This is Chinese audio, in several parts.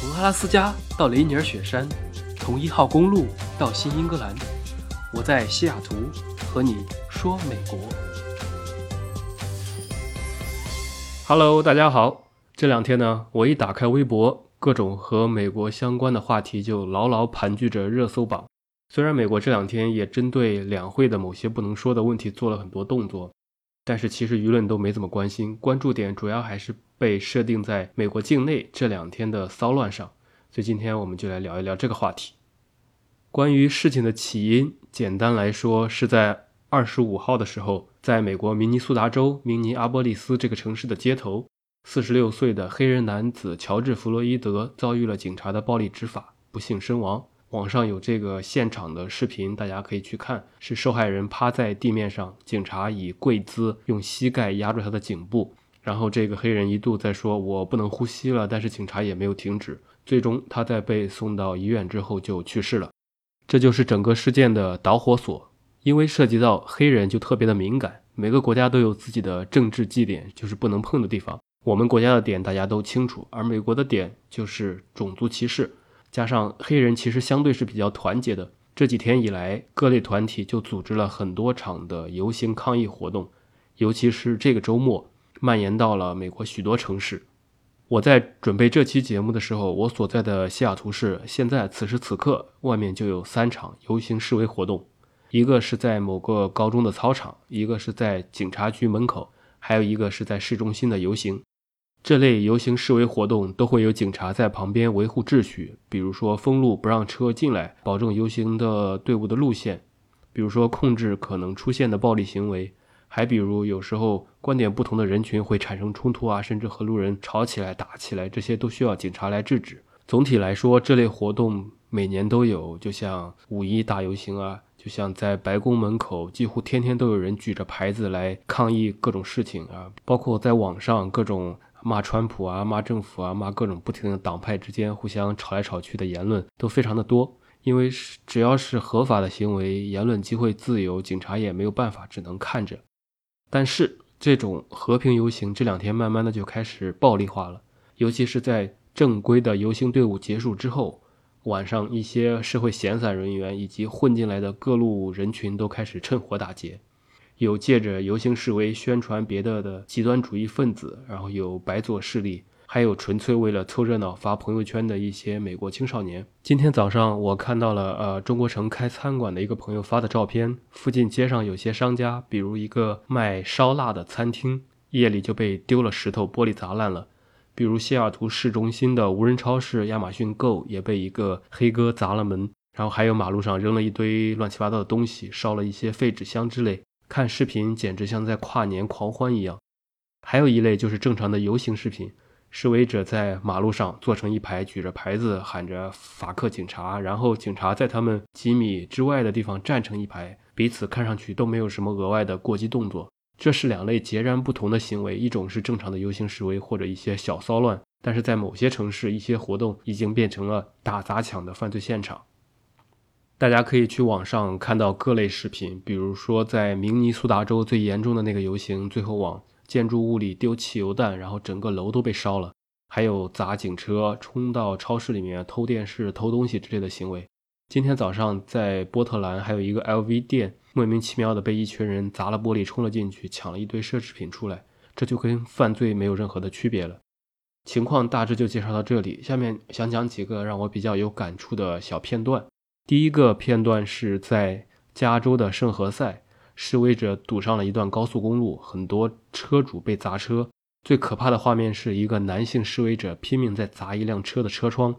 从阿拉斯加到雷尼尔雪山，从一号公路到新英格兰，我在西雅图和你说美国。Hello，大家好。这两天呢，我一打开微博，各种和美国相关的话题就牢牢盘踞着热搜榜。虽然美国这两天也针对两会的某些不能说的问题做了很多动作，但是其实舆论都没怎么关心，关注点主要还是。被设定在美国境内这两天的骚乱上，所以今天我们就来聊一聊这个话题。关于事情的起因，简单来说是在二十五号的时候，在美国明尼苏达州明尼阿波利斯这个城市的街头，四十六岁的黑人男子乔治·弗洛伊德遭遇了警察的暴力执法，不幸身亡。网上有这个现场的视频，大家可以去看，是受害人趴在地面上，警察以跪姿用膝盖压住他的颈部。然后这个黑人一度在说：“我不能呼吸了。”但是警察也没有停止。最终，他在被送到医院之后就去世了。这就是整个事件的导火索。因为涉及到黑人，就特别的敏感。每个国家都有自己的政治祭点，就是不能碰的地方。我们国家的点大家都清楚，而美国的点就是种族歧视。加上黑人其实相对是比较团结的。这几天以来，各类团体就组织了很多场的游行抗议活动，尤其是这个周末。蔓延到了美国许多城市。我在准备这期节目的时候，我所在的西雅图市现在此时此刻外面就有三场游行示威活动，一个是在某个高中的操场，一个是在警察局门口，还有一个是在市中心的游行。这类游行示威活动都会有警察在旁边维护秩序，比如说封路不让车进来，保证游行的队伍的路线，比如说控制可能出现的暴力行为。还比如，有时候观点不同的人群会产生冲突啊，甚至和路人吵起来、打起来，这些都需要警察来制止。总体来说，这类活动每年都有，就像五一大游行啊，就像在白宫门口，几乎天天都有人举着牌子来抗议各种事情啊。包括在网上，各种骂川普啊、骂政府啊、骂各种不停的党派之间互相吵来吵去的言论都非常的多。因为只要是合法的行为，言论机会自由，警察也没有办法，只能看着。但是这种和平游行这两天慢慢的就开始暴力化了，尤其是在正规的游行队伍结束之后，晚上一些社会闲散人员以及混进来的各路人群都开始趁火打劫，有借着游行示威宣传别的的极端主义分子，然后有白左势力。还有纯粹为了凑热闹发朋友圈的一些美国青少年。今天早上我看到了，呃，中国城开餐馆的一个朋友发的照片，附近街上有些商家，比如一个卖烧腊的餐厅，夜里就被丢了石头，玻璃砸烂了；比如西雅图市中心的无人超市亚马逊 Go 也被一个黑哥砸了门，然后还有马路上扔了一堆乱七八糟的东西，烧了一些废纸箱之类。看视频简直像在跨年狂欢一样。还有一类就是正常的游行视频。示威者在马路上坐成一排，举着牌子喊着“法克警察”，然后警察在他们几米之外的地方站成一排，彼此看上去都没有什么额外的过激动作。这是两类截然不同的行为，一种是正常的游行示威或者一些小骚乱，但是在某些城市，一些活动已经变成了打砸抢的犯罪现场。大家可以去网上看到各类视频，比如说在明尼苏达州最严重的那个游行，最后往。建筑物里丢汽油弹，然后整个楼都被烧了。还有砸警车、冲到超市里面偷电视、偷东西之类的行为。今天早上在波特兰还有一个 LV 店，莫名其妙的被一群人砸了玻璃，冲了进去，抢了一堆奢侈品出来。这就跟犯罪没有任何的区别了。情况大致就介绍到这里，下面想讲几个让我比较有感触的小片段。第一个片段是在加州的圣何塞。示威者堵上了一段高速公路，很多车主被砸车。最可怕的画面是一个男性示威者拼命在砸一辆车的车窗，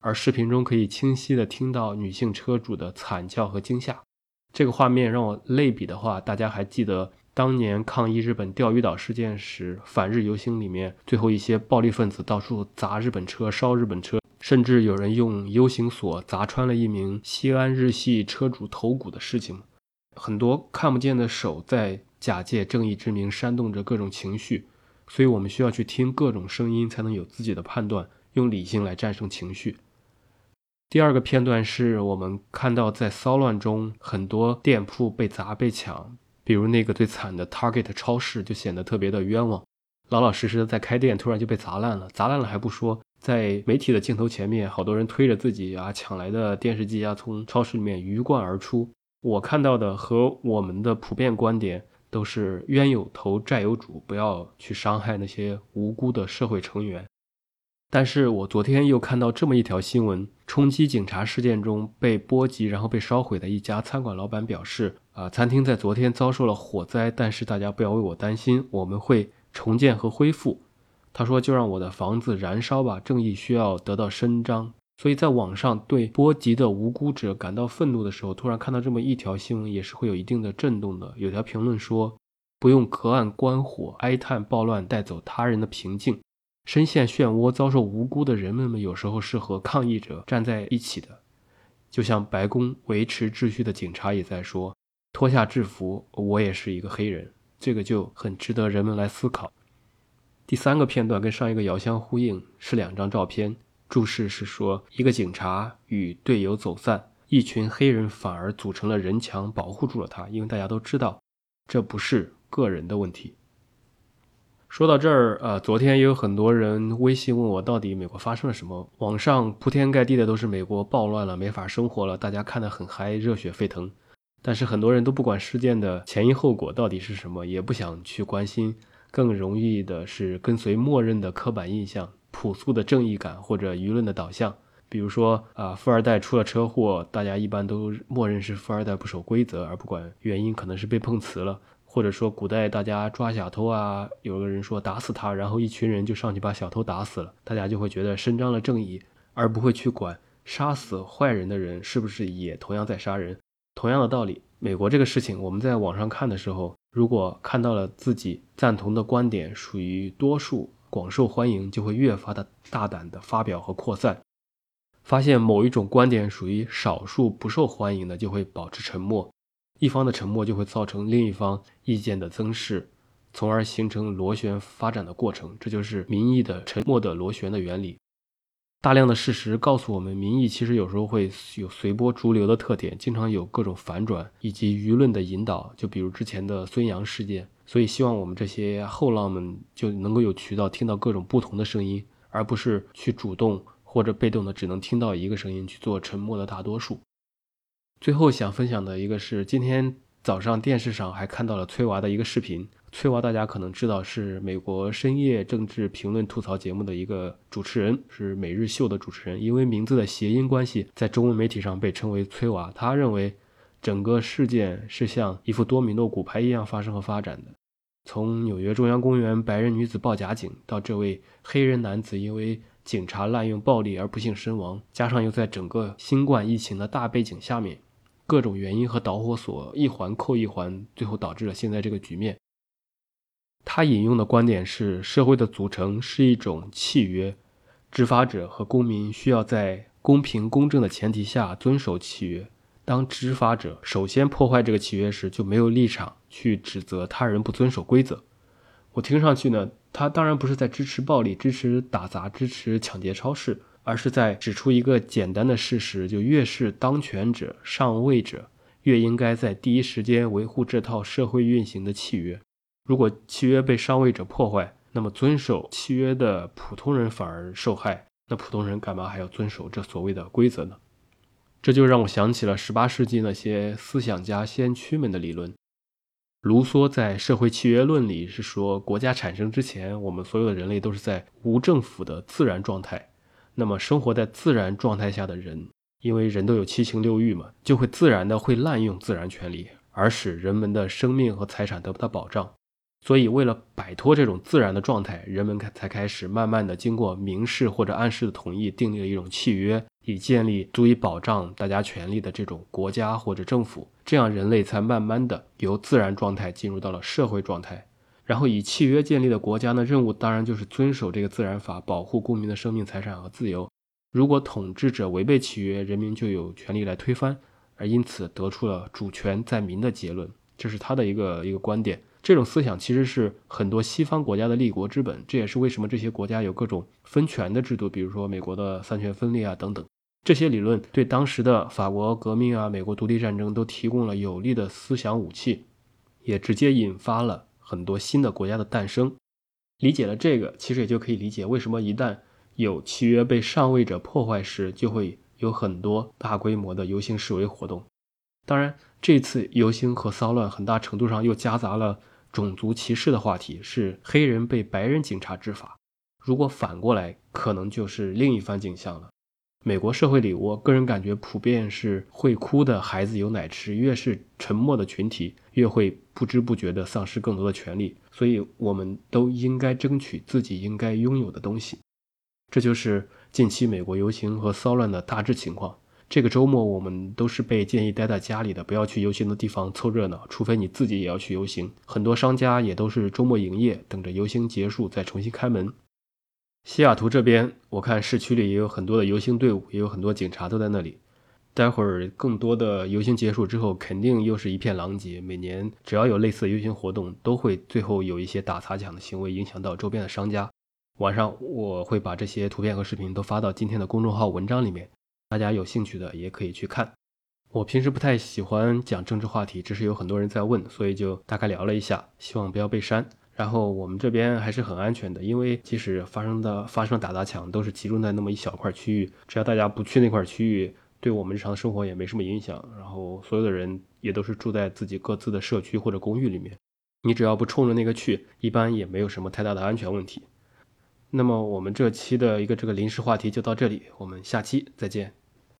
而视频中可以清晰地听到女性车主的惨叫和惊吓。这个画面让我类比的话，大家还记得当年抗议日本钓鱼岛事件时，反日游行里面最后一些暴力分子到处砸日本车、烧日本车，甚至有人用 U 型锁砸穿了一名西安日系车主头骨的事情？很多看不见的手在假借正义之名煽动着各种情绪，所以我们需要去听各种声音，才能有自己的判断，用理性来战胜情绪。第二个片段是我们看到在骚乱中很多店铺被砸被抢，比如那个最惨的 Target 超市就显得特别的冤枉，老老实实的在开店，突然就被砸烂了，砸烂了还不说，在媒体的镜头前面，好多人推着自己啊抢来的电视机啊，从超市里面鱼贯而出。我看到的和我们的普遍观点都是冤有头债有主，不要去伤害那些无辜的社会成员。但是我昨天又看到这么一条新闻：冲击警察事件中被波及然后被烧毁的一家餐馆老板表示，啊，餐厅在昨天遭受了火灾，但是大家不要为我担心，我们会重建和恢复。他说：“就让我的房子燃烧吧，正义需要得到伸张。”所以，在网上对波及的无辜者感到愤怒的时候，突然看到这么一条新闻，也是会有一定的震动的。有条评论说：“不用隔岸观火，哀叹暴乱带走他人的平静。深陷漩涡、遭受无辜的人们们，有时候是和抗议者站在一起的。”就像白宫维持秩序的警察也在说：“脱下制服，我也是一个黑人。”这个就很值得人们来思考。第三个片段跟上一个遥相呼应，是两张照片。注释是说，一个警察与队友走散，一群黑人反而组成了人墙，保护住了他。因为大家都知道，这不是个人的问题。说到这儿，呃，昨天也有很多人微信问我，到底美国发生了什么？网上铺天盖地的都是美国暴乱了，没法生活了，大家看得很嗨，热血沸腾。但是很多人都不管事件的前因后果到底是什么，也不想去关心。更容易的是跟随默认的刻板印象、朴素的正义感或者舆论的导向。比如说啊，富二代出了车祸，大家一般都默认是富二代不守规则，而不管原因可能是被碰瓷了。或者说古代大家抓小偷啊，有个人说打死他，然后一群人就上去把小偷打死了，大家就会觉得伸张了正义，而不会去管杀死坏人的人是不是也同样在杀人。同样的道理，美国这个事情我们在网上看的时候。如果看到了自己赞同的观点属于多数、广受欢迎，就会越发的大胆的发表和扩散；发现某一种观点属于少数、不受欢迎的，就会保持沉默。一方的沉默就会造成另一方意见的增势，从而形成螺旋发展的过程。这就是民意的沉默的螺旋的原理。大量的事实告诉我们，民意其实有时候会有随波逐流的特点，经常有各种反转以及舆论的引导。就比如之前的孙杨事件，所以希望我们这些后浪们就能够有渠道听到各种不同的声音，而不是去主动或者被动的只能听到一个声音去做沉默的大多数。最后想分享的一个是，今天早上电视上还看到了崔娃的一个视频。崔娃，大家可能知道是美国深夜政治评论吐槽节目的一个主持人，是每日秀的主持人。因为名字的谐音关系，在中文媒体上被称为崔娃。他认为，整个事件是像一副多米诺骨牌一样发生和发展的。从纽约中央公园白人女子报假警，到这位黑人男子因为警察滥用暴力而不幸身亡，加上又在整个新冠疫情的大背景下面，各种原因和导火索一环扣一环，最后导致了现在这个局面。他引用的观点是：社会的组成是一种契约，执法者和公民需要在公平公正的前提下遵守契约。当执法者首先破坏这个契约时，就没有立场去指责他人不遵守规则。我听上去呢，他当然不是在支持暴力、支持打砸、支持抢劫超市，而是在指出一个简单的事实：就越是当权者、上位者，越应该在第一时间维护这套社会运行的契约。如果契约被上位者破坏，那么遵守契约的普通人反而受害。那普通人干嘛还要遵守这所谓的规则呢？这就让我想起了十八世纪那些思想家先驱们的理论。卢梭在《社会契约论》里是说，国家产生之前，我们所有的人类都是在无政府的自然状态。那么生活在自然状态下的人，因为人都有七情六欲嘛，就会自然的会滥用自然权利，而使人们的生命和财产得不到保障。所以，为了摆脱这种自然的状态，人们开才开始慢慢的经过明示或者暗示的同意，订立了一种契约，以建立足以保障大家权利的这种国家或者政府。这样，人类才慢慢的由自然状态进入到了社会状态。然后，以契约建立的国家呢，任务当然就是遵守这个自然法，保护公民的生命、财产和自由。如果统治者违背契约，人民就有权利来推翻，而因此得出了主权在民的结论。这是他的一个一个观点。这种思想其实是很多西方国家的立国之本，这也是为什么这些国家有各种分权的制度，比如说美国的三权分立啊等等。这些理论对当时的法国革命啊、美国独立战争都提供了有力的思想武器，也直接引发了很多新的国家的诞生。理解了这个，其实也就可以理解为什么一旦有契约被上位者破坏时，就会有很多大规模的游行示威活动。当然，这次游行和骚乱很大程度上又夹杂了种族歧视的话题，是黑人被白人警察执法。如果反过来，可能就是另一番景象了。美国社会里，我个人感觉普遍是会哭的孩子有奶吃，越是沉默的群体，越会不知不觉地丧失更多的权利。所以，我们都应该争取自己应该拥有的东西。这就是近期美国游行和骚乱的大致情况。这个周末，我们都是被建议待在家里的，不要去游行的地方凑热闹，除非你自己也要去游行。很多商家也都是周末营业，等着游行结束再重新开门。西雅图这边，我看市区里也有很多的游行队伍，也有很多警察都在那里。待会儿更多的游行结束之后，肯定又是一片狼藉。每年只要有类似的游行活动，都会最后有一些打砸抢的行为，影响到周边的商家。晚上我会把这些图片和视频都发到今天的公众号文章里面，大家有兴趣的也可以去看。我平时不太喜欢讲政治话题，只是有很多人在问，所以就大概聊了一下，希望不要被删。然后我们这边还是很安全的，因为即使发生的发生打砸抢，都是集中在那么一小块区域，只要大家不去那块区域，对我们日常生活也没什么影响。然后所有的人也都是住在自己各自的社区或者公寓里面，你只要不冲着那个去，一般也没有什么太大的安全问题。那么我们这期的一个这个临时话题就到这里，我们下期再见。